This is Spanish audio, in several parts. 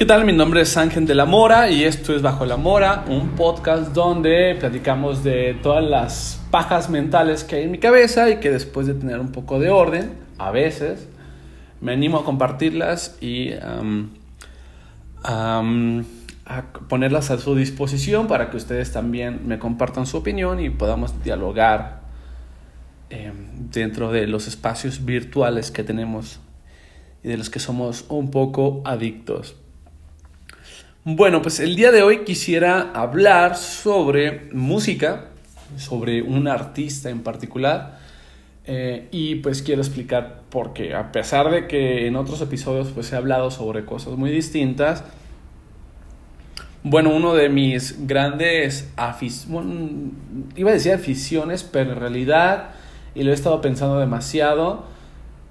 ¿Qué tal? Mi nombre es Ángel de la Mora y esto es Bajo la Mora, un podcast donde platicamos de todas las pajas mentales que hay en mi cabeza y que después de tener un poco de orden, a veces, me animo a compartirlas y a ponerlas a su disposición para que ustedes también me compartan su opinión y podamos dialogar em, dentro de los espacios virtuales que tenemos y de los que somos un poco adictos. Bueno, pues el día de hoy quisiera hablar sobre música, sobre un artista en particular. Eh, y pues quiero explicar por qué. A pesar de que en otros episodios pues he hablado sobre cosas muy distintas. Bueno, uno de mis grandes aficiones, iba a decir aficiones, pero en realidad, y lo he estado pensando demasiado,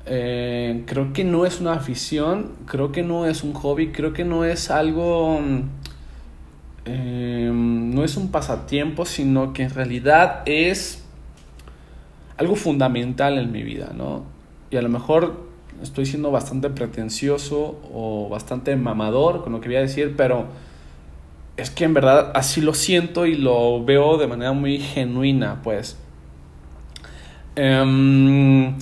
eh, creo que no es una afición, creo que no es un hobby, creo que no es algo, eh, no es un pasatiempo, sino que en realidad es algo fundamental en mi vida, ¿no? Y a lo mejor estoy siendo bastante pretencioso o bastante mamador con lo que voy a decir, pero es que en verdad así lo siento y lo veo de manera muy genuina, pues. Em,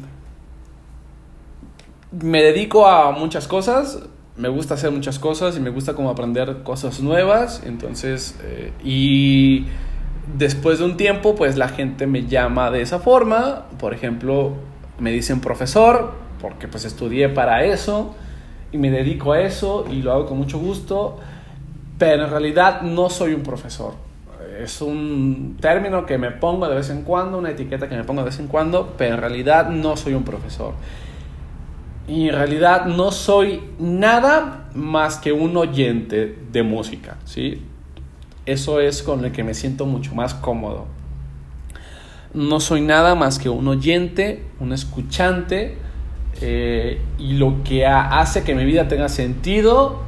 me dedico a muchas cosas, me gusta hacer muchas cosas y me gusta como aprender cosas nuevas, entonces, eh, y después de un tiempo, pues la gente me llama de esa forma, por ejemplo, me dicen profesor, porque pues estudié para eso y me dedico a eso y lo hago con mucho gusto, pero en realidad no soy un profesor. Es un término que me pongo de vez en cuando, una etiqueta que me pongo de vez en cuando, pero en realidad no soy un profesor. Y en realidad no soy nada más que un oyente de música, ¿sí? Eso es con el que me siento mucho más cómodo. No soy nada más que un oyente, un escuchante, eh, y lo que hace que mi vida tenga sentido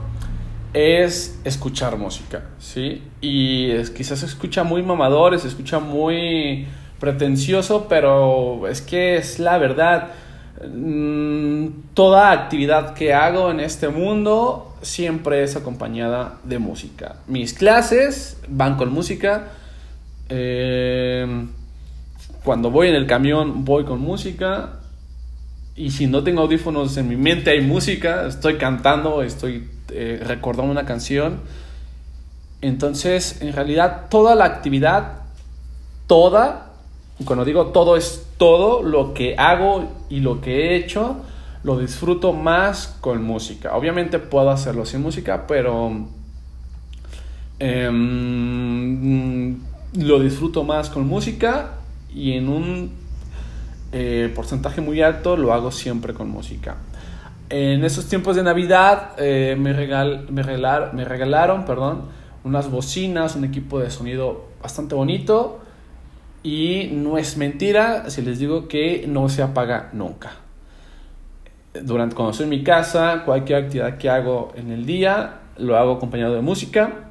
es escuchar música, ¿sí? Y quizás se escucha muy mamador, se escucha muy pretencioso, pero es que es la verdad toda actividad que hago en este mundo siempre es acompañada de música. Mis clases van con música. Em, cuando voy en el camión voy con música. Y si no tengo audífonos en mi mente hay música. Estoy cantando, estoy eh, recordando una canción. Entonces, en realidad, toda la actividad, toda, cuando digo todo es todo lo que hago y lo que he hecho, lo disfruto más con música. Obviamente puedo hacerlo sin música, pero em, lo disfruto más con música y en un eh, porcentaje muy alto lo hago siempre con música. En esos tiempos de Navidad eh, me, me regalaron perdón, unas bocinas, un equipo de sonido bastante bonito y no es mentira si les digo que no se apaga nunca. Durante cuando estoy en mi casa, cualquier actividad que hago en el día, lo hago acompañado de música.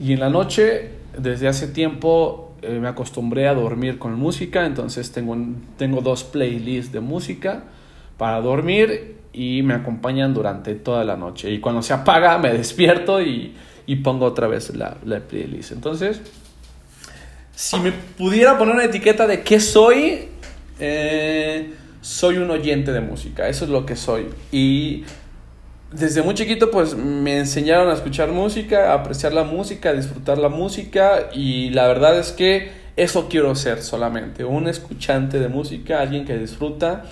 Y en la noche, desde hace tiempo, eh, me acostumbré a dormir con música. Entonces tengo, tengo dos playlists de música para dormir y me acompañan durante toda la noche. Y cuando se apaga, me despierto y, y pongo otra vez la, la playlist. Entonces, si me pudiera poner una etiqueta de qué soy, eh, soy un oyente de música, eso es lo que soy. Y desde muy chiquito pues me enseñaron a escuchar música, a apreciar la música, a disfrutar la música y la verdad es que eso quiero ser solamente, un escuchante de música, alguien que disfruta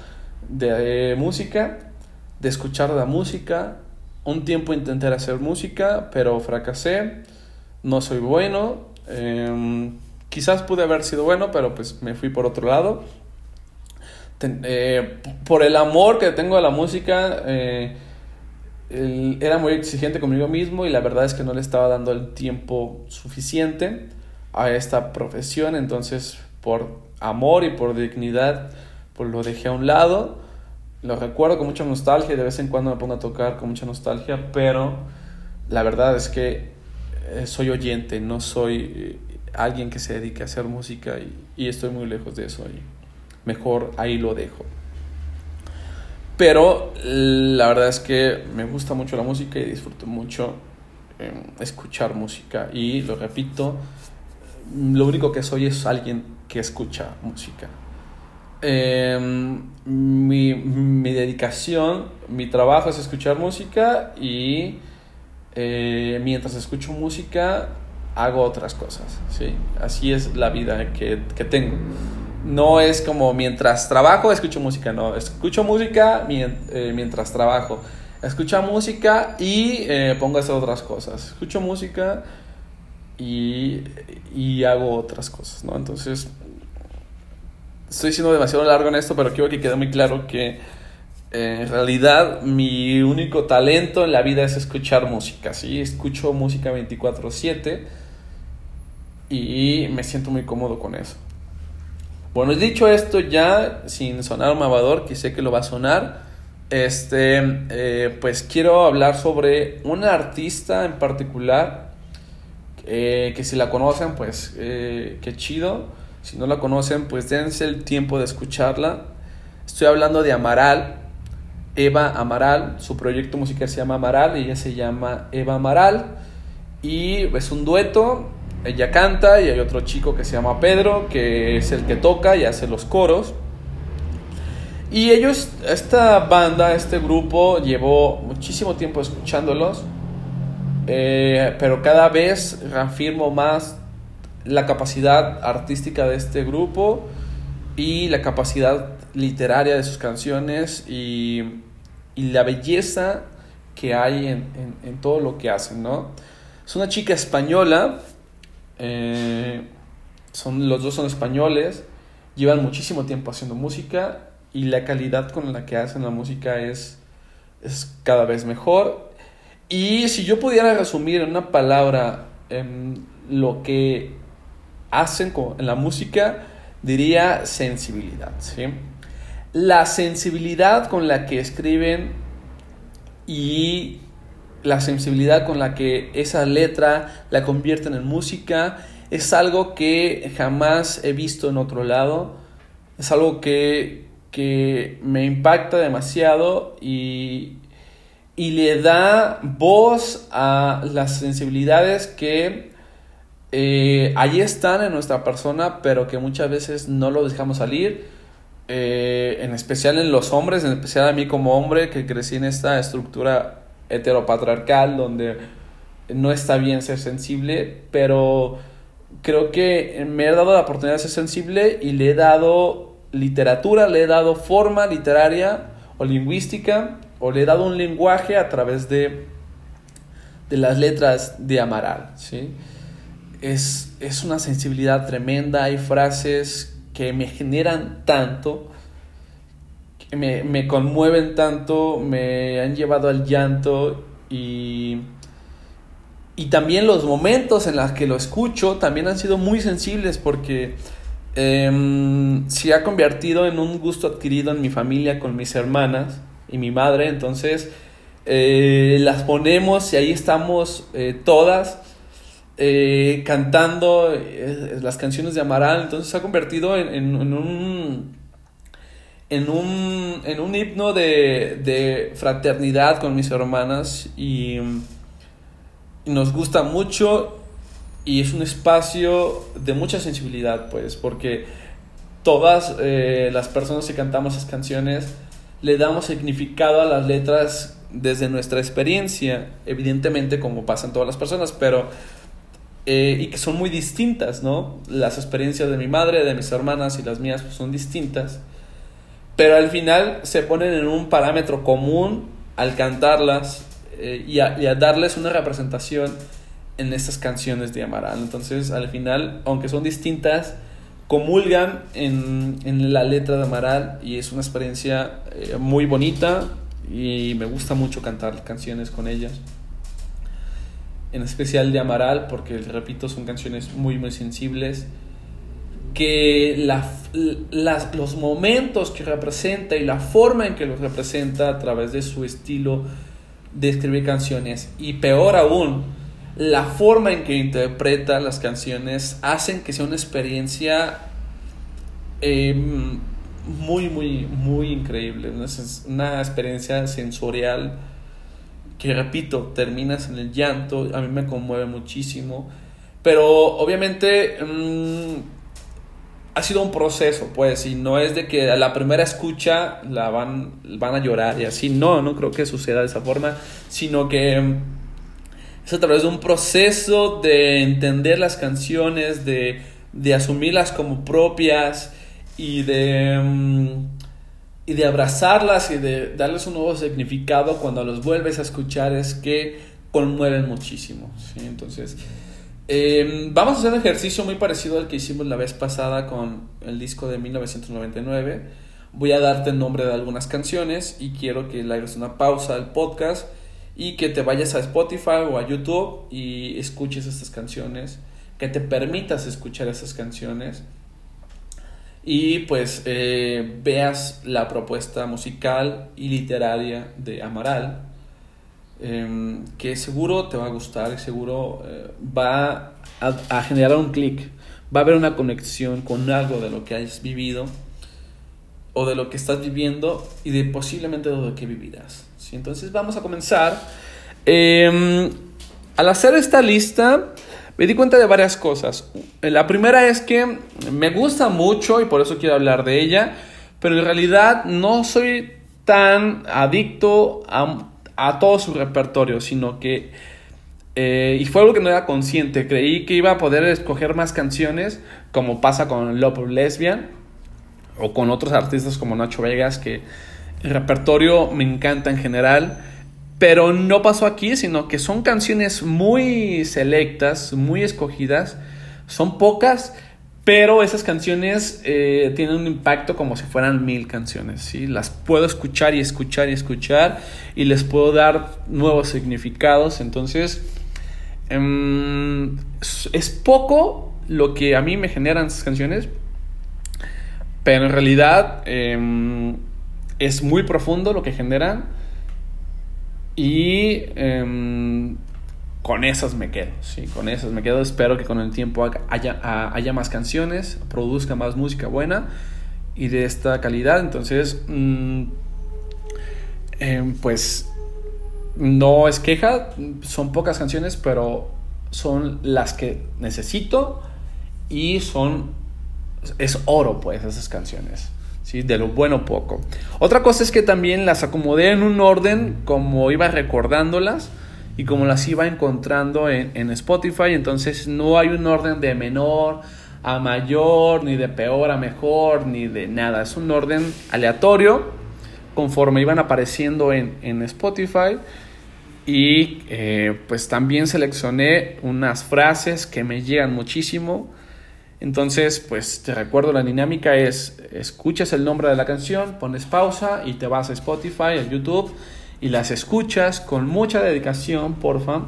de música, de escuchar la música. Un tiempo intenté hacer música, pero fracasé, no soy bueno. Em, Quizás pude haber sido bueno, pero pues me fui por otro lado. Eh, por el amor que tengo a la música, eh, era muy exigente conmigo mismo y la verdad es que no le estaba dando el tiempo suficiente a esta profesión. Entonces, por amor y por dignidad, pues lo dejé a un lado. Lo recuerdo con mucha nostalgia, de vez en cuando me pongo a tocar con mucha nostalgia, pero la verdad es que eh, soy oyente, no soy alguien que se dedique a hacer música y, estoy muy lejos de eso ahí. Mejor ahí lo dejo. Pero la verdad es que me gusta mucho la música y disfruto mucho eh, escuchar música. Y lo repito, lo único que soy es alguien que escucha música. Em, mi, mi, dedicación, mi trabajo es escuchar música y eh, mientras escucho música hago otras cosas. ¿sí? Así es la vida que, que tengo no es como mientras trabajo escucho música, no, escucho música eh, mientras trabajo. Escucho música y eh, pongo a hacer otras cosas. Escucho música y, y, hago otras cosas, ¿no? Entonces, estoy siendo demasiado largo en esto, pero quiero que quede muy claro que eh, en realidad mi único talento en la vida es escuchar música, ¿sí? Escucho música 24/7 y me siento muy cómodo con eso. Bueno, dicho esto ya, sin sonar un mamador, que sé que lo va a sonar, este, eh, pues quiero hablar sobre una artista en particular, eh, que si la conocen, pues eh, qué chido. Si no la conocen, pues dense el tiempo de escucharla. Estoy hablando de Amaral, Eva Amaral. Su proyecto musical se llama Amaral, ella se llama Eva Amaral. Y es un dueto ella canta y hay otro chico que se llama Pedro, que es el que toca y hace los coros. Y ellos, esta banda, este grupo, llevó muchísimo tiempo escuchándolos, eh, pero cada vez reafirmo más la capacidad artística de este grupo y la capacidad literaria de sus canciones y, la belleza que hay en, en, en, todo lo que hacen, ¿no? Es una chica española eh, son, los dos son españoles, llevan muchísimo tiempo haciendo música y la calidad con la que hacen la música es, es cada vez mejor. Y si yo pudiera resumir en una palabra lo que hacen con, en la música, diría sensibilidad. ¿sí? La sensibilidad con la que escriben y la sensibilidad con la que esa letra la convierten en música es algo que jamás he visto en otro lado. Es algo que, que me impacta demasiado y, y, le da voz a las sensibilidades que eh, ahí están en nuestra persona, pero que muchas veces no lo dejamos salir. Eh, en especial en los hombres, en especial a mí como hombre que crecí en esta estructura heteropatriarcal donde no está bien ser sensible, pero creo que me he dado la oportunidad de ser sensible y le he dado literatura, le he dado forma literaria o lingüística, o le he dado un lenguaje a través de, de las letras de Amaral. ¿sí? Es, es una sensibilidad tremenda, hay frases que me generan tanto me, me conmueven tanto, me han llevado al llanto y, y también los momentos en los que lo escucho también han sido muy sensibles porque eh, se ha convertido en un gusto adquirido en mi familia con mis hermanas y mi madre, entonces eh, las ponemos y ahí estamos eh, todas. Eh, cantando las canciones de Amaral, entonces se ha convertido en un en un, en un himno de, de, fraternidad con mis hermanas y, nos gusta mucho y es un espacio de mucha sensibilidad, pues, porque todas eh, las personas que cantamos esas canciones le damos significado a las letras desde nuestra experiencia, evidentemente como pasan todas las personas, pero eh, y que son muy distintas, ¿no? Las experiencias de mi madre, de mis hermanas y las mías pues, son distintas pero al final se ponen en un parámetro común al cantarlas eh, y, a, darles una representación en estas canciones de Amaral. Entonces, al final, aunque son distintas, comulgan en, en la letra de Amaral y es una experiencia eh, muy bonita y me gusta mucho cantar canciones con ellas. En especial de Amaral, porque, repito, son canciones muy, muy sensibles que los momentos que representa y la forma en que los representa a través de su estilo de escribir canciones y peor aún, la forma en que interpreta las canciones hacen que sea una experiencia em, muy, muy, muy increíble. Es una experiencia sensorial que, repito, terminas en el llanto. A mí me conmueve muchísimo. Pero obviamente mm, ha sido un proceso, pues, y no es de que a la primera escucha la van, van a llorar y así. No, no creo que suceda de esa forma, sino que es a través de un proceso de entender las canciones, de, de asumirlas como propias y de, mm, y de abrazarlas y de darles un nuevo significado cuando los vuelves a escuchar es que conmueven muchísimo. ¿sí? Entonces, em, vamos a hacer un ejercicio muy parecido al que hicimos la vez pasada con el disco de 1999. Voy a darte el nombre de algunas canciones y quiero que le hagas una pausa al podcast y que te vayas a Spotify o a YouTube y escuches estas canciones, que te permitas escuchar esas canciones y pues eh, veas la propuesta musical y literaria de Amaral, em, que seguro te va a gustar seguro eh, va a, generar un clic, va a haber una conexión con algo de lo que has vivido o de lo que estás viviendo y de posiblemente de lo que vivirás. ¿sí? Entonces vamos a comenzar. Em, al hacer esta lista, me di cuenta de varias cosas. La primera es que me gusta mucho y por eso quiero hablar de ella, pero en realidad no soy tan adicto a, todo su repertorio, sino que... Eh, y fue algo que no era consciente. Creí que iba a poder escoger más canciones, como pasa con Love Lesbian, o con otros artistas como Nacho Vegas, que el repertorio me encanta en general. Pero no pasó aquí, sino que son canciones muy selectas, muy escogidas. Son pocas, pero esas canciones eh, tienen un impacto como si fueran mil canciones. ¿sí? Las puedo escuchar y escuchar y escuchar y les puedo dar nuevos significados. Entonces, em, es poco lo que a mí me generan esas canciones, pero en realidad em, es muy profundo lo que generan y em, con esas me quedo, sí, con esas me quedo. Espero que con el tiempo haya, haya más canciones, produzca más música buena y de esta calidad. Entonces, mm, em, pues no es queja, son pocas canciones, pero son las que necesito y son, es oro pues esas canciones. ¿sí? de lo bueno poco. Otra cosa es que también las acomodé en un orden como iba recordándolas y como las iba encontrando en, Spotify, entonces no hay un orden de menor a mayor, ni de peor a mejor, ni de nada, es un orden aleatorio conforme iban apareciendo en, Spotify. Y eh, pues también seleccioné unas frases que me llegan muchísimo entonces, pues te recuerdo, la dinámica es, escuchas el nombre de la canción, pones pausa y te vas a Spotify, a YouTube y las escuchas con mucha dedicación, porfa.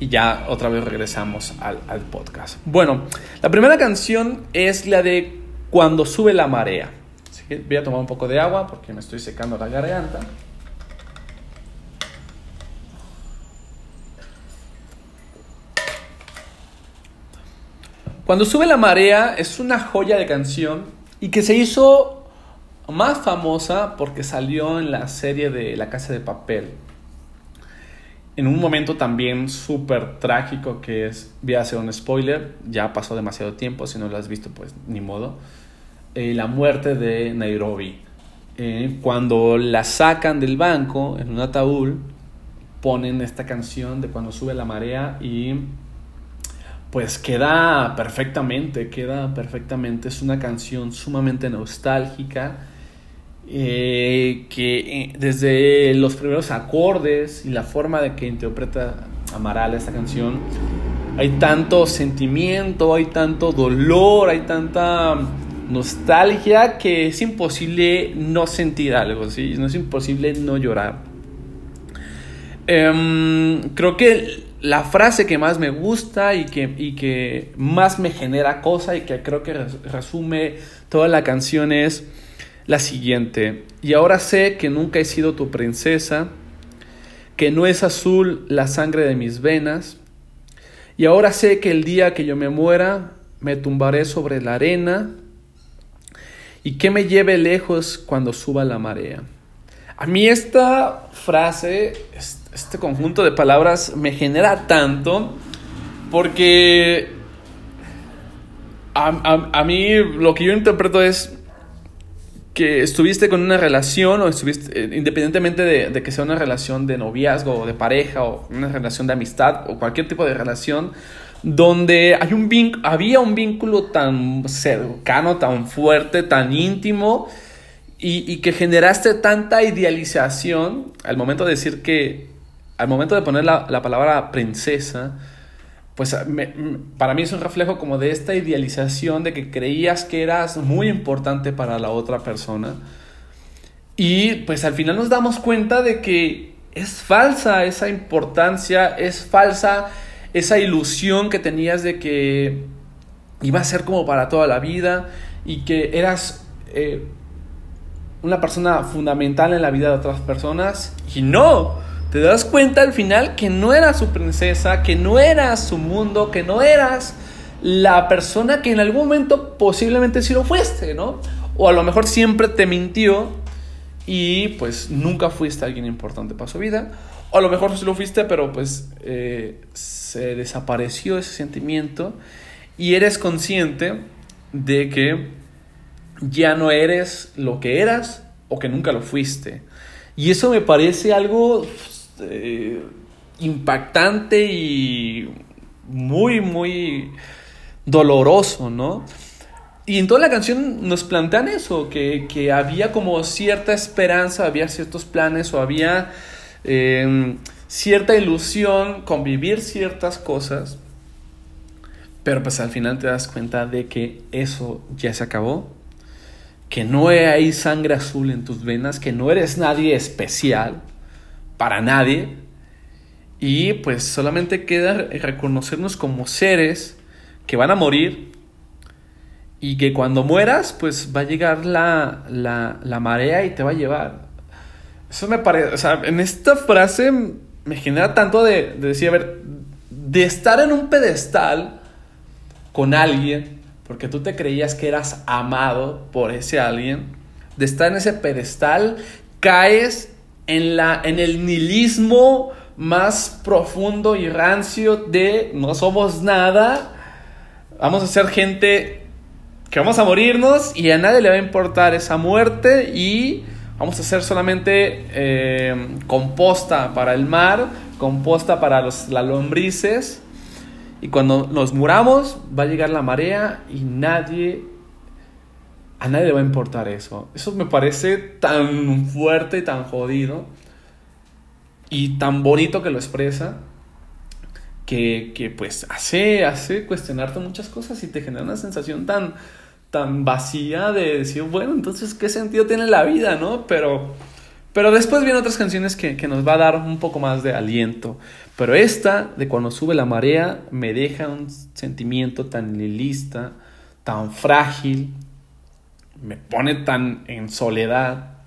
Y ya otra vez regresamos al, podcast. Bueno, la primera canción es la de Cuando sube la marea. Así que voy a tomar un poco de agua porque me estoy secando la garganta. Cuando sube la marea es una joya de canción y que se hizo más famosa porque salió en la serie de La Casa de Papel. En un momento también súper trágico que es, voy a hacer un spoiler, ya pasó demasiado tiempo, si no lo has visto pues ni modo, eh, la muerte de Nairobi. Eh, cuando la sacan del banco en un ataúd, ponen esta canción de cuando sube la marea y pues queda perfectamente, queda perfectamente. Es una canción sumamente nostálgica. Eh, que eh, desde los primeros acordes y la forma de que interpreta Amaral esta canción, hay tanto sentimiento, hay tanto dolor, hay tanta nostalgia que es imposible no sentir algo, ¿sí? no es imposible no llorar. Em, creo que la frase que más me gusta y que, y que más me genera cosa y que creo que resume toda la canción es la siguiente. Y ahora sé que nunca he sido tu princesa, que no es azul la sangre de mis venas. Y ahora sé que el día que yo me muera, me tumbaré sobre la arena y que me lleve lejos cuando suba la marea. A mí esta frase, este conjunto de palabras me genera tanto porque a, mí lo que yo interpreto es que estuviste con una relación o estuviste, eh, independientemente de, que sea una relación de noviazgo o de pareja o una relación de amistad o cualquier tipo de relación, donde hay un había un vínculo tan cercano, tan fuerte, tan íntimo y, que generaste tanta idealización al momento de decir que, al momento de poner la palabra princesa, pues para mí es un reflejo como de esta idealización de que creías que eras muy importante para la otra persona. Y pues al final nos damos cuenta de que es falsa esa importancia, es falsa esa ilusión que tenías de que iba a ser como para toda la vida y que eras eh, una persona fundamental en la vida de otras personas. Y no, te das cuenta al final que no eras su princesa, que no eras su mundo, que no eras la persona que en algún momento posiblemente sí lo fuiste, ¿no? O a lo mejor siempre te mintió y pues nunca fuiste alguien importante para su vida. O a lo mejor sí lo fuiste, pero pues eh, se desapareció ese sentimiento y eres consciente de que ya no eres lo que eras o que nunca lo fuiste. Y eso me parece algo eh, impactante y muy, muy doloroso, ¿no? Y en toda la canción nos plantean eso, que, que había como cierta esperanza, había ciertos planes o había Em, cierta ilusión con vivir ciertas cosas, pero pues al final te das cuenta de que eso ya se acabó, que no hay sangre azul en tus venas, que no eres nadie especial para nadie, y pues solamente queda reconocernos como seres que van a morir y que cuando mueras pues va a llegar la, la, la marea y te va a llevar. Eso me parece, o sea, en esta frase me genera tanto de, decir, a ver, de estar en un pedestal con alguien, porque tú te creías que eras amado por ese alguien, de estar en ese pedestal, caes en, la, en el nihilismo más profundo y rancio de no somos nada, vamos a ser gente que vamos a morirnos y a nadie le va a importar esa muerte y Vamos a hacer solamente eh, composta para el mar, composta para los, las lombrices. Y cuando nos muramos, va a llegar la marea y nadie, a nadie le va a importar eso. Eso me parece tan fuerte y tan jodido y tan bonito que lo expresa. Que, que pues hace, hace cuestionarte muchas cosas y te genera una sensación tan, tan vacía de decir, bueno, entonces, ¿qué sentido tiene la vida, no? Pero, pero después vienen otras canciones que, que, nos va a dar un poco más de aliento. Pero esta, de cuando sube la marea, me deja un sentimiento tan lilista, tan frágil, me pone tan en soledad,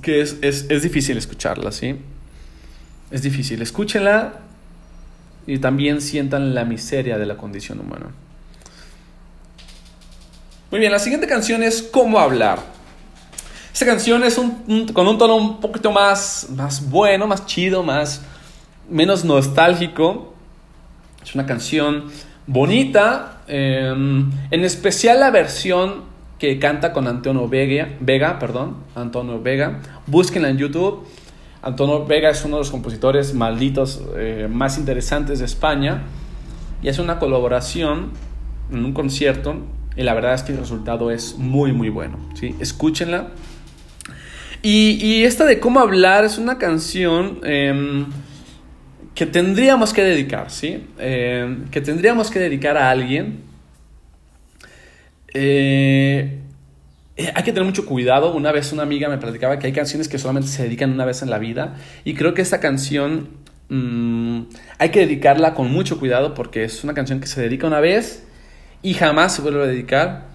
que es, es, es difícil escucharla, ¿sí? Es difícil. Escúchenla y también sientan la miseria de la condición humana. Muy bien, la siguiente canción es Cómo hablar. Esta canción es un, con un tono un poquito más, más bueno, más chido, más, menos nostálgico. Es una canción bonita, em, en especial la versión que canta con Antonio Vega, Vega, perdón, Antonio Vega. Búsquenla en YouTube. Antonio Vega es uno de los compositores malditos eh, más interesantes de España y hace una colaboración en un concierto y la verdad es que el resultado es muy muy bueno, ¿sí? Escúchenla. Y, esta de cómo hablar es una canción em, que tendríamos que dedicar, ¿sí? Em, que tendríamos que dedicar a alguien. Eh, eh, hay que tener mucho cuidado. Una vez una amiga me platicaba que hay canciones que solamente se dedican una vez en la vida. Y creo que esta canción mm, hay que dedicarla con mucho cuidado porque es una canción que se dedica una vez y jamás se vuelve a dedicar.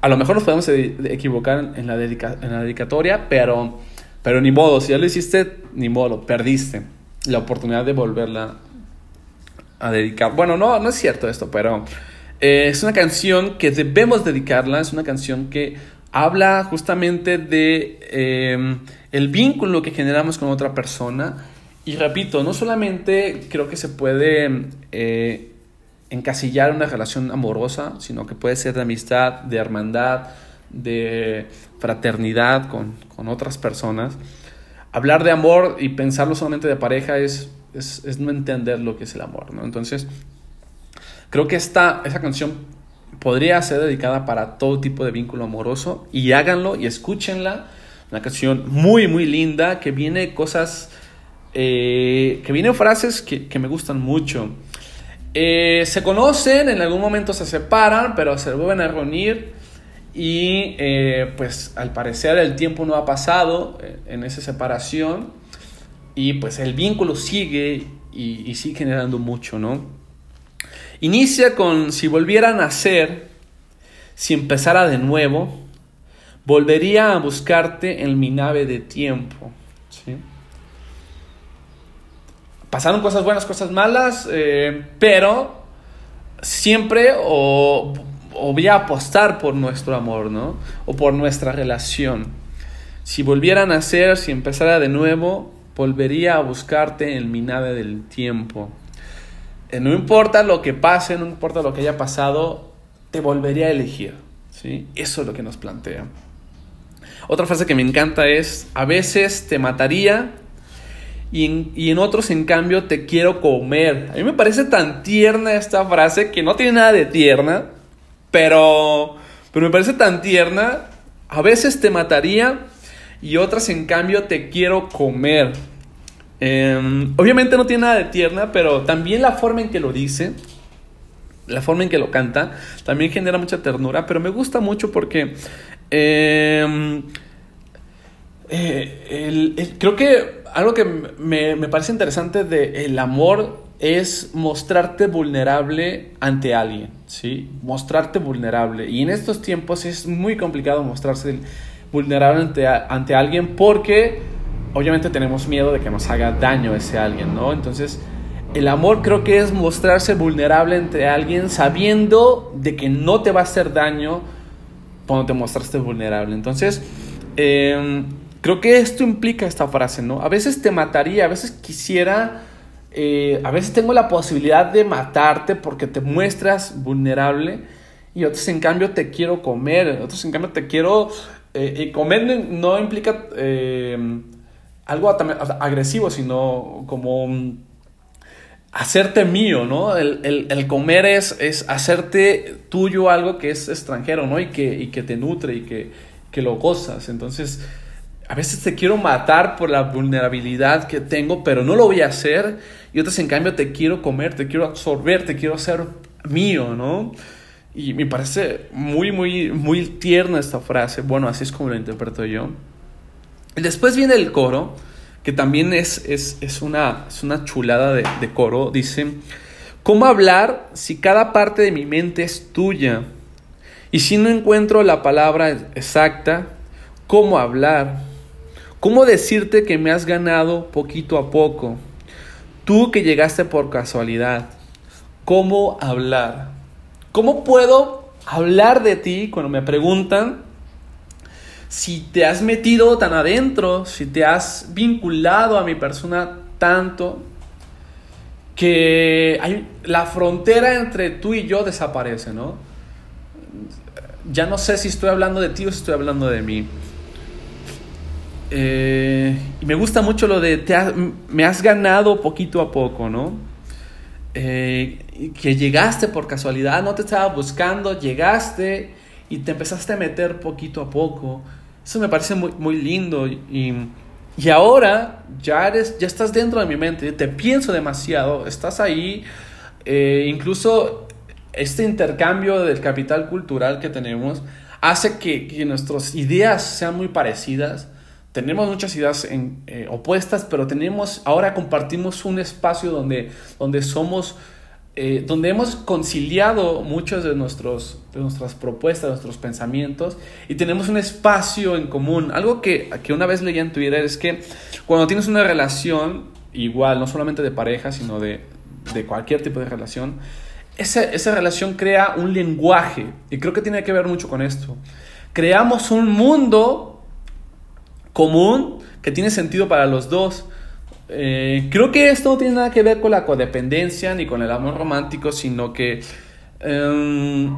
A lo mejor nos podemos equivocar en la, en la dedicatoria, pero, pero ni modo. Si ya lo hiciste, ni modo, perdiste la oportunidad de volverla a dedicar. Bueno, no, no es cierto esto, pero Eh, es una canción que debemos dedicarla, es una canción que habla justamente de em, el vínculo que generamos con otra persona. Y repito, no solamente creo que se puede eh, encasillar una relación amorosa, sino que puede ser de amistad, de hermandad, de fraternidad con, con otras personas. Hablar de amor y pensarlo solamente de pareja es, es, no entender lo que es el amor, ¿no? Entonces, creo que esta, esa canción podría ser dedicada para todo tipo de vínculo amoroso y háganlo y escúchenla. Una canción muy, muy linda que viene cosas, eh, que vienen frases que, que, me gustan mucho. Eh, se conocen, en algún momento se separan, pero se vuelven a reunir y eh, pues al parecer el tiempo no ha pasado en esa separación y pues el vínculo sigue y, y sigue generando mucho, ¿no? Inicia con si volviera a nacer, si empezara de nuevo, volvería a buscarte en mi nave de tiempo. ¿sí? Pasaron cosas buenas, cosas malas, eh, pero siempre o, o, voy a apostar por nuestro amor, ¿no? O por nuestra relación. Si volviera a nacer, si empezara de nuevo, volvería a buscarte en mi nave del tiempo. Eh, no importa lo que pase, no importa lo que haya pasado, te volvería a elegir. ¿sí? Eso es lo que nos plantea. Otra frase que me encanta es, a veces te mataría y en, y en, otros en cambio te quiero comer. A mí me parece tan tierna esta frase que no tiene nada de tierna, pero, pero me parece tan tierna. A veces te mataría y otras en cambio te quiero comer. Eh, obviamente no tiene nada de tierna, pero también la forma en que lo dice, la forma en que lo canta, también genera mucha ternura, pero me gusta mucho porque eh, eh, creo que algo que me, me parece interesante del el amor es mostrarte vulnerable ante alguien, ¿sí? Mostrarte vulnerable. Y en estos tiempos es muy complicado mostrarse vulnerable ante, ante alguien porque obviamente tenemos miedo de que nos haga daño ese alguien, ¿no? Entonces, el amor creo que es mostrarse vulnerable entre alguien sabiendo de que no te va a hacer daño cuando te mostraste vulnerable. Entonces, eh, creo que esto implica esta frase, ¿no? A veces te mataría, a veces quisiera, eh, a veces tengo la posibilidad de matarte porque te muestras vulnerable y otros en cambio te quiero comer, otros en cambio te quiero... Eh, y comer no implica algo agresivo, sino como hacerte mío, ¿no? El, comer es, hacerte tuyo algo que es extranjero, ¿no? Y que, y que te nutre y que, que lo gozas. Entonces, a veces te quiero matar por la vulnerabilidad que tengo, pero no lo voy a hacer. Y otras, en cambio, te quiero comer, te quiero absorber, te quiero hacer mío, ¿no? Y me parece muy, muy, muy tierna esta frase. Bueno, así es como lo interpreto yo. Después viene el coro, que también es, es, es, una, es una, chulada de, de, coro. Dice, ¿cómo hablar si cada parte de mi mente es tuya? Y si no encuentro la palabra exacta, ¿cómo hablar? ¿Cómo decirte que me has ganado poquito a poco? Tú que llegaste por casualidad. ¿Cómo hablar? ¿Cómo puedo hablar de ti cuando me preguntan si te has metido tan adentro, si te has vinculado a mi persona tanto, que hay, la frontera entre tú y yo desaparece, ¿no? Ya no sé si estoy hablando de ti o si estoy hablando de mí. Eh, y me gusta mucho lo de te me has ganado poquito a poco, ¿no? Eh, que llegaste por casualidad, no te estaba buscando, llegaste y te empezaste a meter poquito a poco. Eso me parece muy, muy lindo y, y ahora ya, eres, ya estás dentro de mi mente, te pienso demasiado, estás ahí, eh, incluso este intercambio del capital cultural que tenemos hace que, que nuestras ideas sean muy parecidas. Tenemos muchas ideas en, eh, opuestas, pero tenemos, ahora compartimos un espacio donde, donde somos eh, donde hemos conciliado muchas de, nuestros, de nuestras propuestas, nuestros pensamientos, y tenemos un espacio en común. Algo que, que una vez leí en Twitter es que cuando tienes una relación, igual, no solamente de pareja, sino de, de cualquier tipo de relación, esa, esa relación crea un lenguaje y creo que tiene que ver mucho con esto. Creamos un mundo común que tiene sentido para los dos. Eh, creo que esto no tiene nada que ver con la codependencia ni con el amor romántico, sino que em,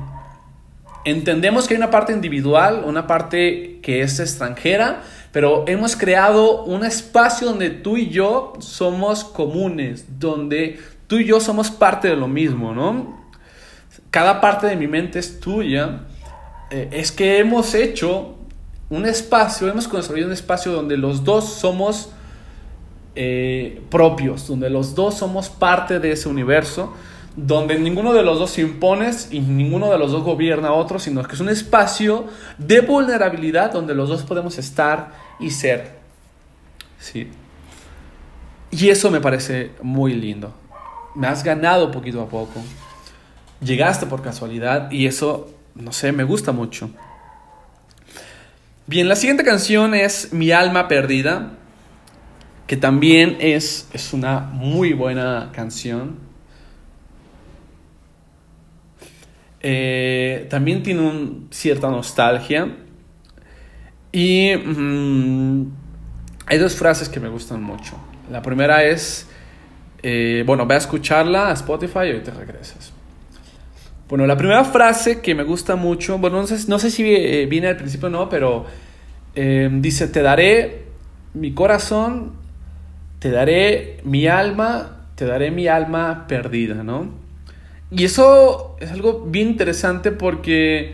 entendemos que hay una parte individual, una parte que es extranjera, pero hemos creado un espacio donde tú y yo somos comunes, donde tú y yo somos parte de lo mismo, ¿no? Cada parte de mi mente es tuya. Eh, es que hemos hecho un espacio, hemos construido un espacio donde los dos somos eh, propios, donde los dos somos parte de ese universo, donde ninguno de los dos se impone y ninguno de los dos gobierna a otro, sino que es un espacio de vulnerabilidad donde los dos podemos estar y ser. Sí. Y eso me parece muy lindo me has ganado poquito a poco. Llegaste por casualidad y eso, no sé, me gusta mucho. Bien, la siguiente canción es Mi alma perdida, que también es, es una muy buena canción. Eh, también tiene un, cierta nostalgia. Y mm, hay dos frases que me gustan mucho. La primera es, eh, bueno, ve a escucharla a Spotify y te regresas. Bueno, la primera frase que me gusta mucho, bueno, no sé, no sé si eh, viene al principio o no, pero eh, dice, te daré mi corazón, te daré mi alma, te daré mi alma perdida, ¿no? Y eso es algo bien interesante porque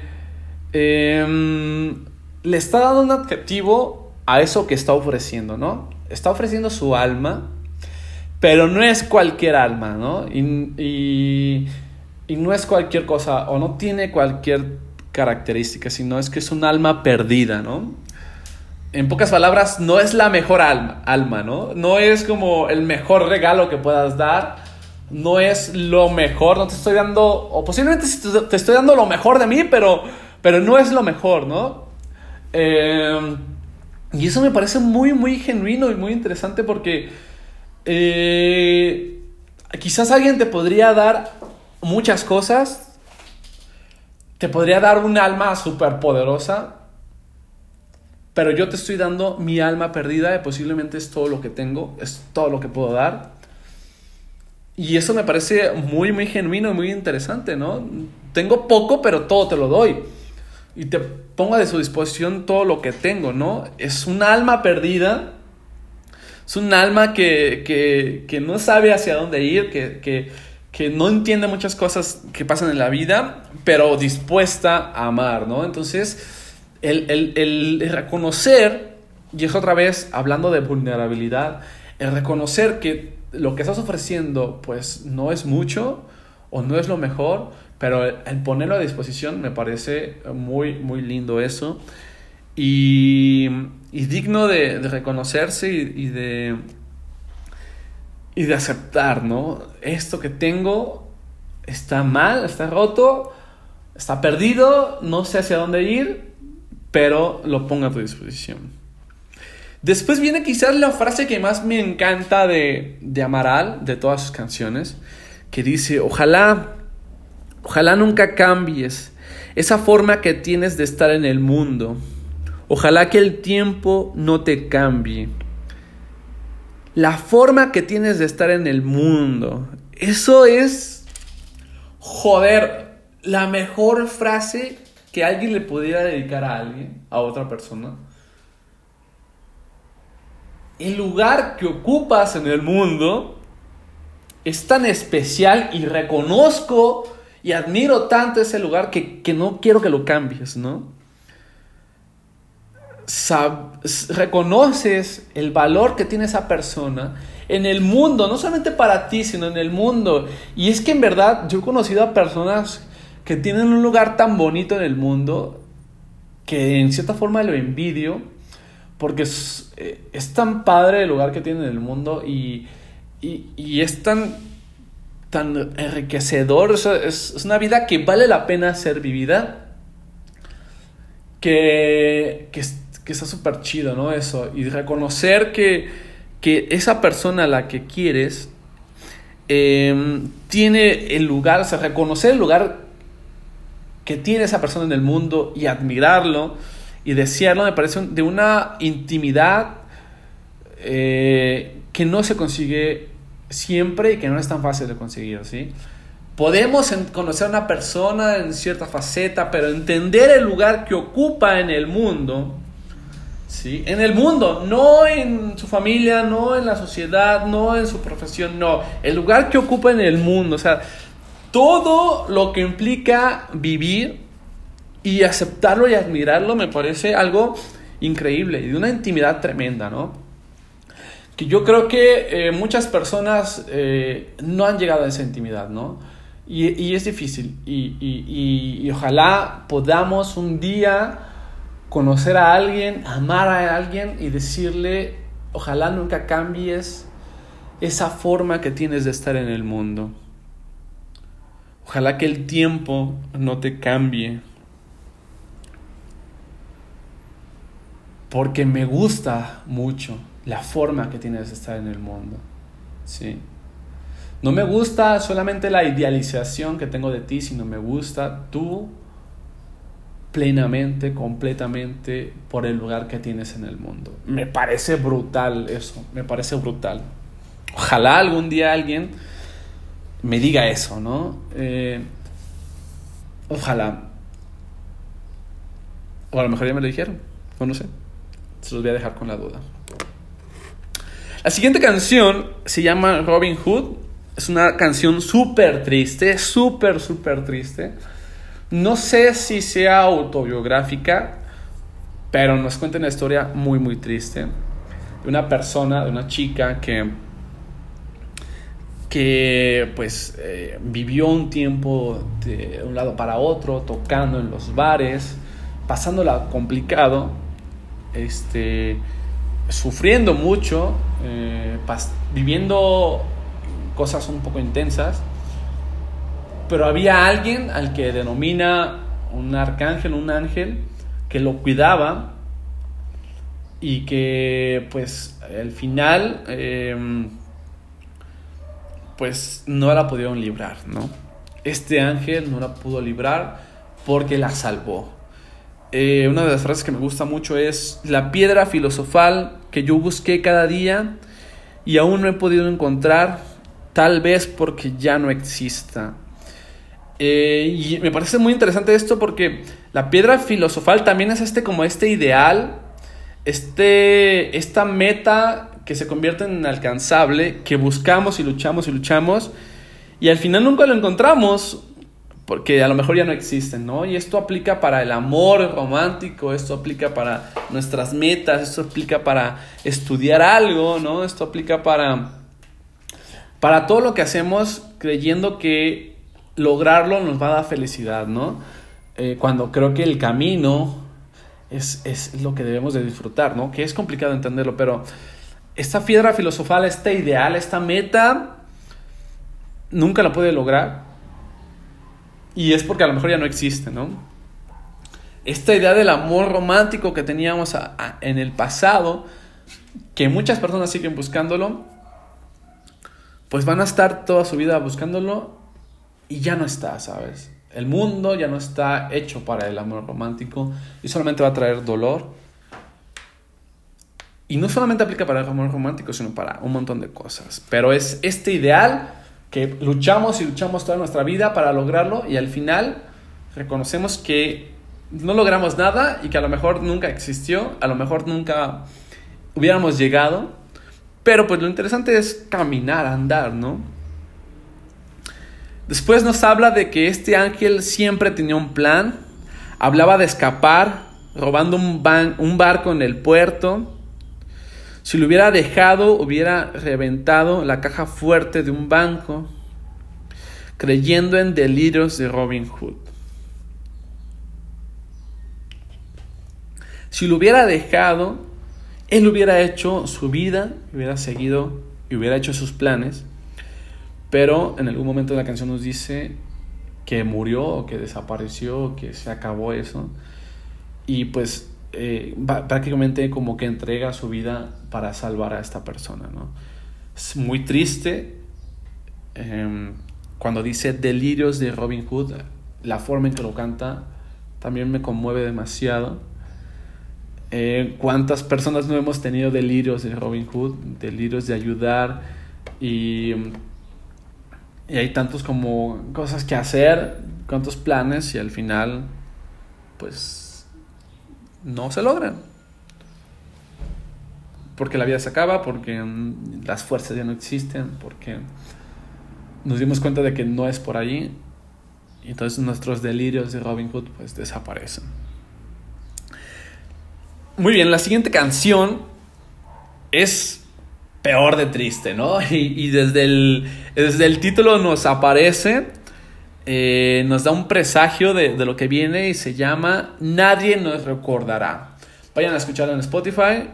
em, le está dando un adjetivo a eso que está ofreciendo, ¿no? Está ofreciendo su alma pero no es cualquier alma, ¿no? Y, y, no es cualquier cosa, o no tiene cualquier característica, sino es que es un alma perdida, ¿no? En pocas palabras, no es la mejor alma, alma, ¿no? No es como el mejor regalo que puedas dar, no es lo mejor, no te estoy dando, o posiblemente te estoy dando lo mejor de mí, pero, pero no es lo mejor, ¿no? Eh, y eso me parece muy, muy genuino y muy interesante porque eh, quizás alguien te podría dar muchas cosas. Te podría dar un alma súper poderosa. Pero yo te estoy dando mi alma perdida y posiblemente es todo lo que tengo, es todo lo que puedo dar. Y eso me parece muy, muy genuino y muy interesante, ¿no? Tengo poco, pero todo te lo doy. Y te pongo a su disposición todo lo que tengo, ¿no? Es un alma perdida es un alma que, no sabe hacia dónde ir, que, no entiende muchas cosas que pasan en la vida, pero dispuesta a amar, ¿no? Entonces, el, reconocer, y es otra vez hablando de vulnerabilidad, el reconocer que lo que estás ofreciendo, pues no es mucho o no es lo mejor, pero el ponerlo a disposición me parece muy, muy lindo eso. Y y digno de, reconocerse y, de y de aceptar, ¿no? Esto que tengo está mal, está roto, está perdido, no sé hacia dónde ir, pero lo pongo a tu disposición. Después viene quizás la frase que más me encanta de, de Amaral, de todas sus canciones, que dice, ojalá, ojalá nunca cambies esa forma que tienes de estar en el mundo Ojalá que el tiempo no te cambie. La forma que tienes de estar en el mundo. Eso es, joder, la mejor frase que alguien le pudiera dedicar a alguien, a otra persona. El lugar que ocupas en el mundo es tan especial y reconozco y admiro tanto ese lugar que, que no quiero que lo cambies, ¿no? Reconoces el valor que tiene esa persona en el mundo, no solamente para ti, sino en el mundo. Y es que en verdad yo he conocido a personas que tienen un lugar tan bonito en el mundo que en cierta forma lo envidio porque es, eh, tan padre el lugar que tienen en el mundo y, es tan, tan enriquecedor, es, es una vida que vale la pena ser vivida. Que, que, que está súper chido, ¿no? Eso. Y reconocer que, esa persona a la que quieres em, tiene el lugar, o sea, reconocer el lugar que tiene esa persona en el mundo y admirarlo y desearlo me parece de una intimidad eh, que no se consigue siempre y que no es tan fácil de conseguir, ¿sí? Podemos conocer a una persona en cierta faceta, pero entender el lugar que ocupa en el mundo, ¿sí? En el mundo, no en su familia, no en la sociedad, no en su profesión, no. El lugar que ocupa en el mundo, o sea, todo lo que implica vivir y aceptarlo y admirarlo me parece algo increíble y de una intimidad tremenda, ¿no? que yo creo que eh, muchas personas eh, no han llegado a esa intimidad, ¿no? Y, es difícil. Y, ojalá podamos un día conocer a alguien, amar a alguien y decirle, ojalá nunca cambies esa forma que tienes de estar en el mundo. Ojalá que el tiempo no te cambie. Porque me gusta mucho la forma que tienes de estar en el mundo. ¿sí? No me gusta solamente la idealización que tengo de ti, sino me gusta tú plenamente, completamente por el lugar que tienes en el mundo. Me parece brutal eso, me parece brutal. Ojalá algún día alguien me diga eso, ¿no? Eh, ojalá. O a lo mejor ya me lo dijeron, o no sé. Se los voy a dejar con la duda. La siguiente canción se llama Robin Hood. Es una canción súper triste, súper, súper triste. No sé si sea autobiográfica, pero nos cuenta una historia muy, muy triste. De una persona, de una chica que, que pues eh, vivió un tiempo de un lado para otro, tocando en los bares, pasándola complicado. Este sufriendo mucho, eh, viviendo cosas un poco intensas, pero había alguien al que denomina un arcángel, un ángel, que lo cuidaba y que pues al final em, pues no la pudieron librar, ¿no? Este ángel no la pudo librar porque la salvó. Eh, una de las frases que me gusta mucho es, la piedra filosofal que yo busqué cada día y aún no he podido encontrar, tal vez porque ya no exista. Eh, y me parece muy interesante esto porque la piedra filosofal también es este como este ideal, este, esta meta que se convierte en inalcanzable, que buscamos y luchamos y luchamos, y al final nunca lo encontramos porque a lo mejor ya no existen, ¿no? Y esto aplica para el amor romántico, esto aplica para nuestras metas, esto aplica para estudiar algo, ¿no? Esto aplica para, para todo lo que hacemos creyendo que lograrlo nos va a dar felicidad, ¿no? Eh, cuando creo que el camino es, es, lo que debemos de disfrutar, ¿no? Que es complicado entenderlo, pero esta piedra filosofal, este ideal, esta meta, nunca la puede lograr y es porque a lo mejor ya no existe, ¿no? Esta idea del amor romántico que teníamos en el pasado, que muchas personas siguen buscándolo, pues van a estar toda su vida buscándolo y ya no está, ¿sabes? El mundo ya no está hecho para el amor romántico y solamente va a traer dolor. Y no solamente aplica para el amor romántico, sino para un montón de cosas. Pero es este ideal que luchamos y luchamos toda nuestra vida para lograrlo y al final reconocemos que no logramos nada y que a lo mejor nunca existió, a lo mejor nunca hubiéramos llegado, pero pues lo interesante es caminar, andar, ¿no? Después nos habla de que este ángel siempre tenía un plan, hablaba de escapar, robando un, barco en el puerto, si lo hubiera dejado, hubiera reventado la caja fuerte de un banco, creyendo en delirios de Robin Hood. Si lo hubiera dejado, él hubiera hecho su vida, hubiera seguido y hubiera hecho sus planes, pero en algún momento de la canción nos dice que murió que desapareció que se acabó eso. Y pues eh, prácticamente como que entrega su vida para salvar a esta persona, ¿no? Es muy triste em, cuando dice delirios de Robin Hood, la forma en que lo canta también me conmueve demasiado. Eh, ¿Cuántas personas no hemos tenido delirios de Robin Hood? Delirios de ayudar y, y hay tantos como cosas que hacer, cuantos planes y al final pues no se logran. Porque la vida se acaba, porque las fuerzas ya no existen, porque nos dimos cuenta de que no es por allí. Y entonces nuestros delirios de Robin Hood pues desaparecen. Muy bien, la siguiente canción es peor de triste, ¿no? Y, desde, el, desde el título nos aparece, eh, nos da un presagio de, lo que viene y se llama Nadie nos recordará. Vayan a escucharlo en Spotify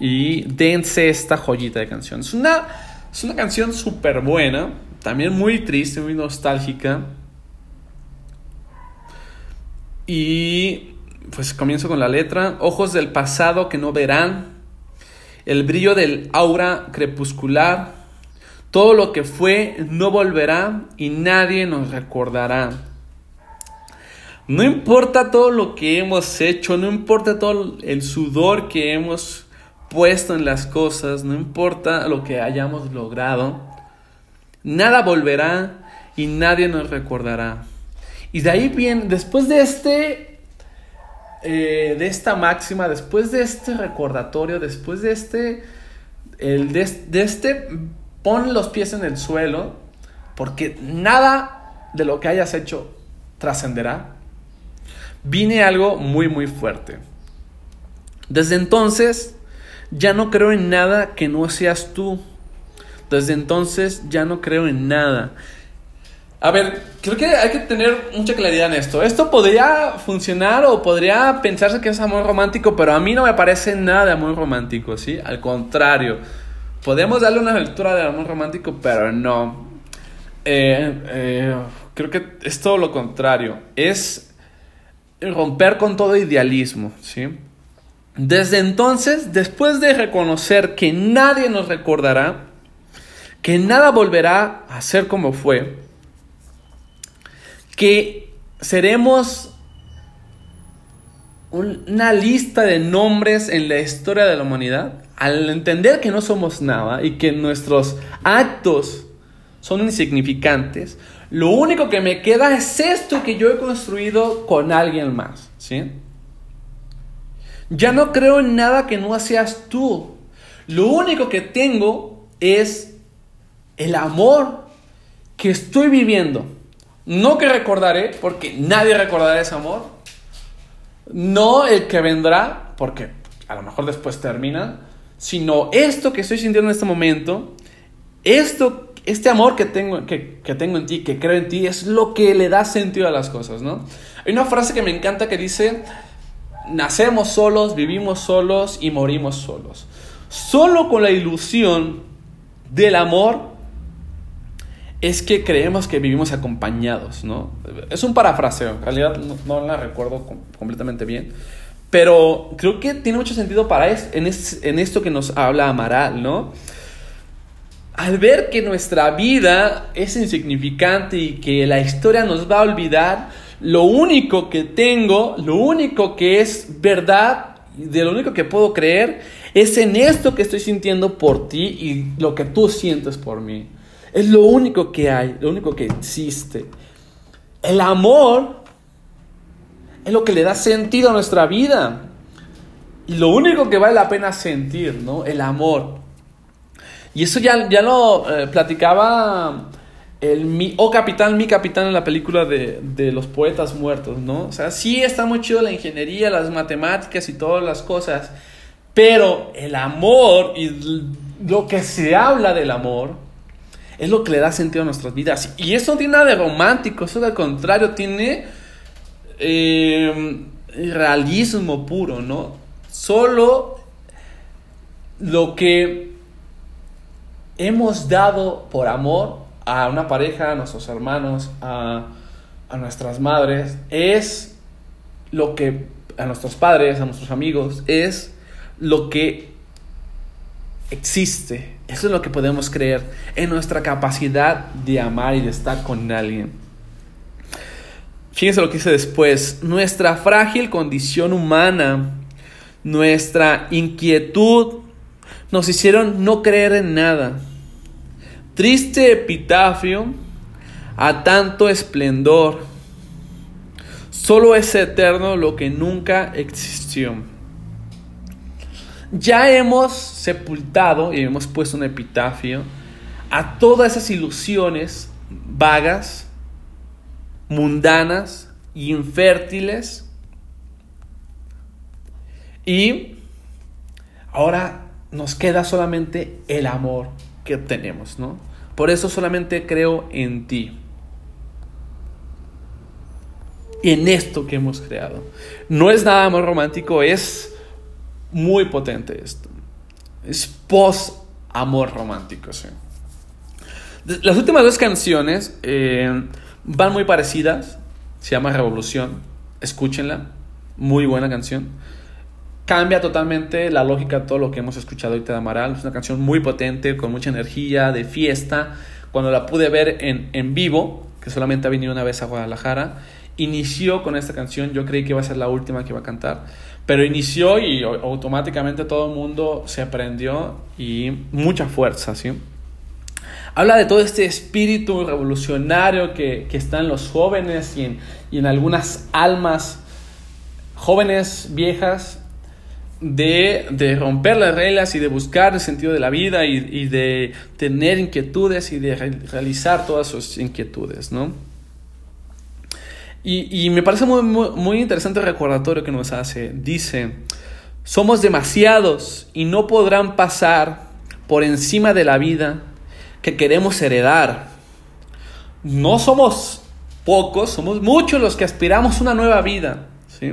y dense esta joyita de canción. Es una, es una canción súper buena, también muy triste, muy nostálgica. Y pues comienzo con la letra. Ojos del pasado que no verán. El brillo del aura crepuscular. Todo lo que fue no volverá y nadie nos recordará. No importa todo lo que hemos hecho, no importa todo el sudor que hemos puesto en las cosas, no importa lo que hayamos logrado, nada volverá y nadie nos recordará. Y de ahí bien, después de este, eh, de esta máxima, después de este recordatorio, después de este, el de, de este, pon los pies en el suelo, porque nada de lo que hayas hecho trascenderá, vine algo muy, muy fuerte. Desde entonces, ya no creo en nada que no seas tú. Desde entonces ya no creo en nada. A ver, creo que hay que tener mucha claridad en esto. Esto podría funcionar o podría pensarse que es amor romántico, pero a mí no me parece nada amor romántico, ¿sí? Al contrario, podemos darle una lectura de amor romántico, pero no. Eh, eh, creo que es todo lo contrario. Es romper con todo idealismo, ¿sí? Desde entonces, después de reconocer que nadie nos recordará, que nada volverá a ser como fue, que seremos una lista de nombres en la historia de la humanidad, al entender que no somos nada y que nuestros actos son insignificantes, lo único que me queda es esto que yo he construido con alguien más, ¿sí? Ya no creo en nada que no seas tú. Lo único que tengo es el amor que estoy viviendo. No que recordaré, porque nadie recordará ese amor. No el que vendrá, porque a lo mejor después termina. Sino esto que estoy sintiendo en este momento, esto, este amor que tengo, que, que tengo en ti, que creo en ti, es lo que le da sentido a las cosas, ¿no? Hay una frase que me encanta que dice, nacemos solos, vivimos solos y morimos solos. Solo con la ilusión del amor es que creemos que vivimos acompañados, ¿no? Es un parafraseo, en realidad no, la recuerdo completamente bien, pero creo que tiene mucho sentido para en, en esto que nos habla Amaral, ¿no? Al ver que nuestra vida es insignificante y que la historia nos va a olvidar, lo único que tengo, lo único que es verdad, de lo único que puedo creer, es en esto que estoy sintiendo por ti y lo que tú sientes por mí. Es lo único que hay, lo único que existe. El amor es lo que le da sentido a nuestra vida. Y lo único que vale la pena sentir, ¿no? El amor. Y eso ya, ya lo eh, platicaba el mi, oh capitán, mi capitán en la película de, de, los poetas muertos, ¿no? O sea, sí está muy chido la ingeniería, las matemáticas y todas las cosas, pero el amor y lo que se habla del amor es lo que le da sentido a nuestras vidas. Y eso no tiene nada de romántico, eso al contrario tiene eh, realismo puro, ¿no? Solo lo que hemos dado por amor a una pareja, a nuestros hermanos, a, nuestras madres, es lo que, a nuestros padres, a nuestros amigos, es lo que existe. Eso es lo que podemos creer en nuestra capacidad de amar y de estar con alguien. Fíjense lo que dice después. Nuestra frágil condición humana, nuestra inquietud, nos hicieron no creer en nada. Triste epitafio a tanto esplendor. Solo es eterno lo que nunca existió. Ya hemos sepultado y hemos puesto un epitafio a todas esas ilusiones vagas, mundanas y infértiles. Y ahora nos queda solamente el amor que tenemos, ¿no? Por eso solamente creo en ti. Y en esto que hemos creado. No es nada más romántico, es muy potente esto. Es post amor romántico, sí. Las últimas dos canciones eh, van muy parecidas. Se llama Revolución. Escúchenla. Muy buena canción. Cambia totalmente la lógica de todo lo que hemos escuchado ahorita de Amaral. Es una canción muy potente, con mucha energía, de fiesta. Cuando la pude ver en, en vivo, que solamente ha venido una vez a Guadalajara, inició con esta canción. Yo creí que iba a ser la última que iba a cantar pero inició y automáticamente todo el mundo se aprendió y mucha fuerza, ¿sí? Habla de todo este espíritu revolucionario que, que está en los jóvenes y en, y en algunas almas jóvenes, viejas, de, de, romper las reglas y de buscar el sentido de la vida y, y de tener inquietudes y de realizar todas sus inquietudes, ¿no? Y, me parece muy, muy, interesante el recordatorio que nos hace. Dice, somos demasiados y no podrán pasar por encima de la vida que queremos heredar. No somos pocos, somos muchos los que aspiramos una nueva vida. ¿sí?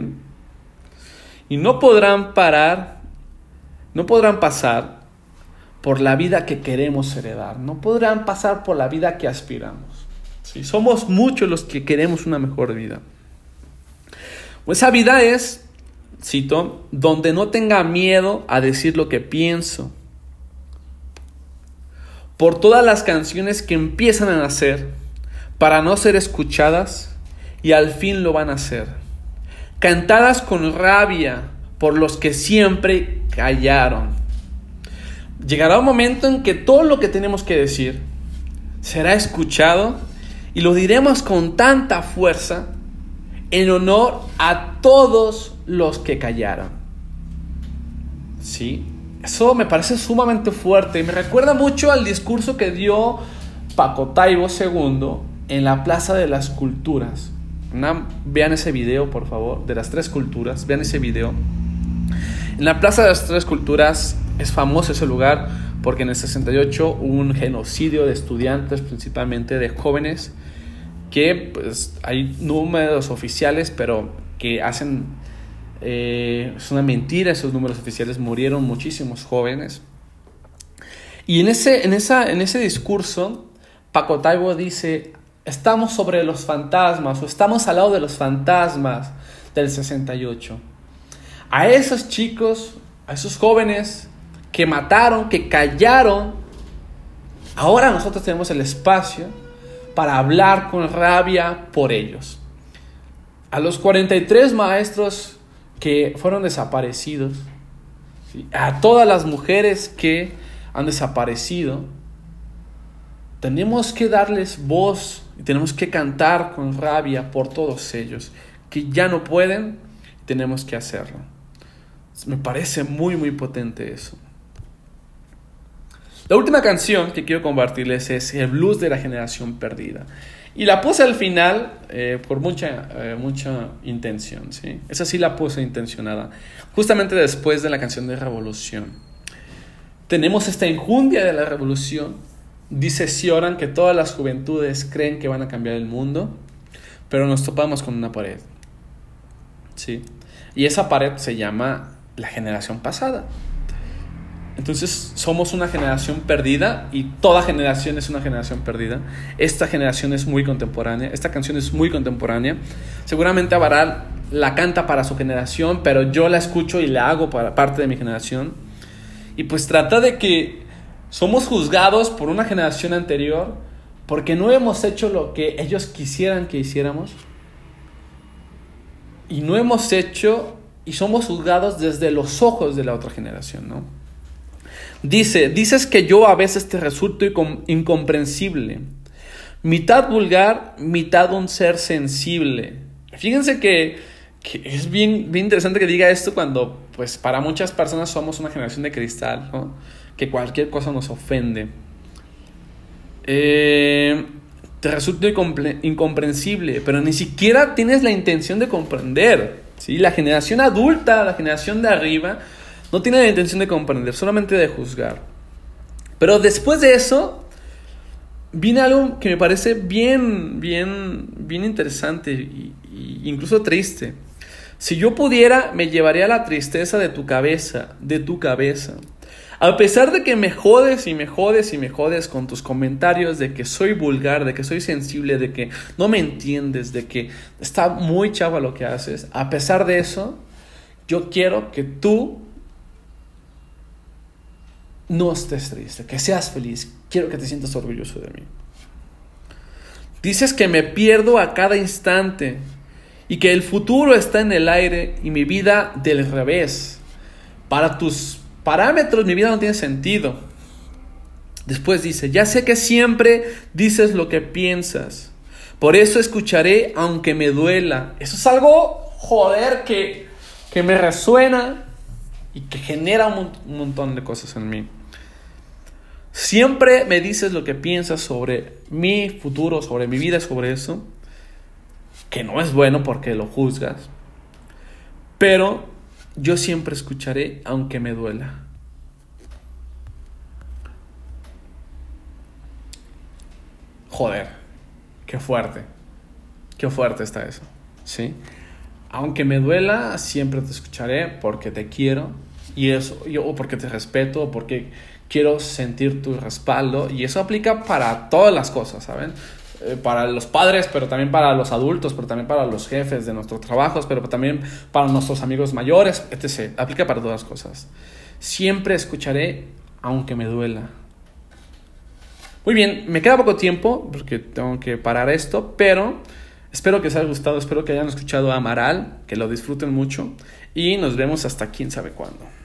Y no podrán parar, no podrán pasar por la vida que queremos heredar. No podrán pasar por la vida que aspiramos. Somos muchos los que queremos una mejor vida. Pues esa vida es, cito, donde no tenga miedo a decir lo que pienso. Por todas las canciones que empiezan a nacer para no ser escuchadas y al fin lo van a hacer. Cantadas con rabia por los que siempre callaron. Llegará un momento en que todo lo que tenemos que decir será escuchado y lo diremos con tanta fuerza en honor a todos los que callaron. ¿Sí? Eso me parece sumamente fuerte y me recuerda mucho al discurso que dio Paco Taibo II en la Plaza de las Culturas. vean ese video, por favor, de las tres culturas. Vean ese video. En la Plaza de las Tres Culturas es famoso ese lugar porque en el 68 hubo un genocidio de estudiantes, principalmente de jóvenes, que pues hay números oficiales, pero que hacen... Eh, es una mentira esos números oficiales, murieron muchísimos jóvenes. Y en ese, en esa, en ese discurso, Paco Taibo dice, estamos sobre los fantasmas o estamos al lado de los fantasmas del 68. A esos chicos, a esos jóvenes que mataron, que callaron, ahora nosotros tenemos el espacio para hablar con rabia por ellos. A los 43 maestros que fueron desaparecidos, a todas las mujeres que han desaparecido, tenemos que darles voz y tenemos que cantar con rabia por todos ellos, que ya no pueden, tenemos que hacerlo. Me parece muy, muy potente eso. La última canción que quiero compartirles es El blues de la generación perdida. Y la puse al final eh, por mucha, eh, mucha intención. ¿sí? Esa sí la puse intencionada. Justamente después de la canción de Revolución. Tenemos esta injundia de la revolución. Dice Sioran que todas las juventudes creen que van a cambiar el mundo, pero nos topamos con una pared. ¿sí? Y esa pared se llama la generación pasada. Entonces somos una generación perdida y toda generación es una generación perdida. Esta generación es muy contemporánea, esta canción es muy contemporánea. Seguramente Avaral la canta para su generación, pero yo la escucho y la hago para parte de mi generación. Y pues trata de que somos juzgados por una generación anterior porque no hemos hecho lo que ellos quisieran que hiciéramos. Y no hemos hecho y somos juzgados desde los ojos de la otra generación, ¿no? Dice, dices que yo a veces te resulto incomprensible, mitad vulgar, mitad un ser sensible. Fíjense que, es bien, bien interesante que diga esto cuando, pues, para muchas personas somos una generación de cristal. Que cualquier cosa nos ofende. Eh, te resulta incomprensible, pero ni siquiera tienes la intención de comprender. ¿sí? La generación adulta, la generación de arriba, no tiene la intención de comprender, solamente de juzgar. Pero después de eso, viene algo que me parece bien, bien, bien interesante e incluso triste. Si yo pudiera, me llevaría la tristeza de tu cabeza, de tu cabeza. A pesar de que me jodes y me jodes y me jodes con tus comentarios de que soy vulgar, de que soy sensible, de que no me entiendes, de que está muy chava lo que haces, a pesar de eso, yo quiero que tú no estés triste, que seas feliz. Quiero que te sientas orgulloso de mí. Dices que me pierdo a cada instante y que el futuro está en el aire y mi vida del revés. Para tus parámetros mi vida no tiene sentido. Después dice, ya sé que siempre dices lo que piensas. Por eso escucharé aunque me duela. Eso es algo, joder, que, que me resuena y que genera un, un montón de cosas en mí. Siempre me dices lo que piensas sobre mi futuro, sobre mi vida, sobre eso. Que no es bueno porque lo juzgas. Pero yo siempre escucharé aunque me duela. Joder, qué fuerte. Qué fuerte está eso. ¿Sí? Aunque me duela, siempre te escucharé porque te quiero y eso, o porque te respeto, o porque quiero sentir tu respaldo y eso aplica para todas las cosas, ¿saben? Eh, para los padres, pero también para los adultos, pero también para los jefes de nuestros trabajos, pero también para nuestros amigos mayores, etc. Aplica para todas las cosas. Siempre escucharé aunque me duela. Muy bien, me queda poco tiempo porque tengo que parar esto, pero espero que les haya gustado, espero que hayan escuchado a Amaral, que lo disfruten mucho y nos vemos hasta quién sabe cuándo.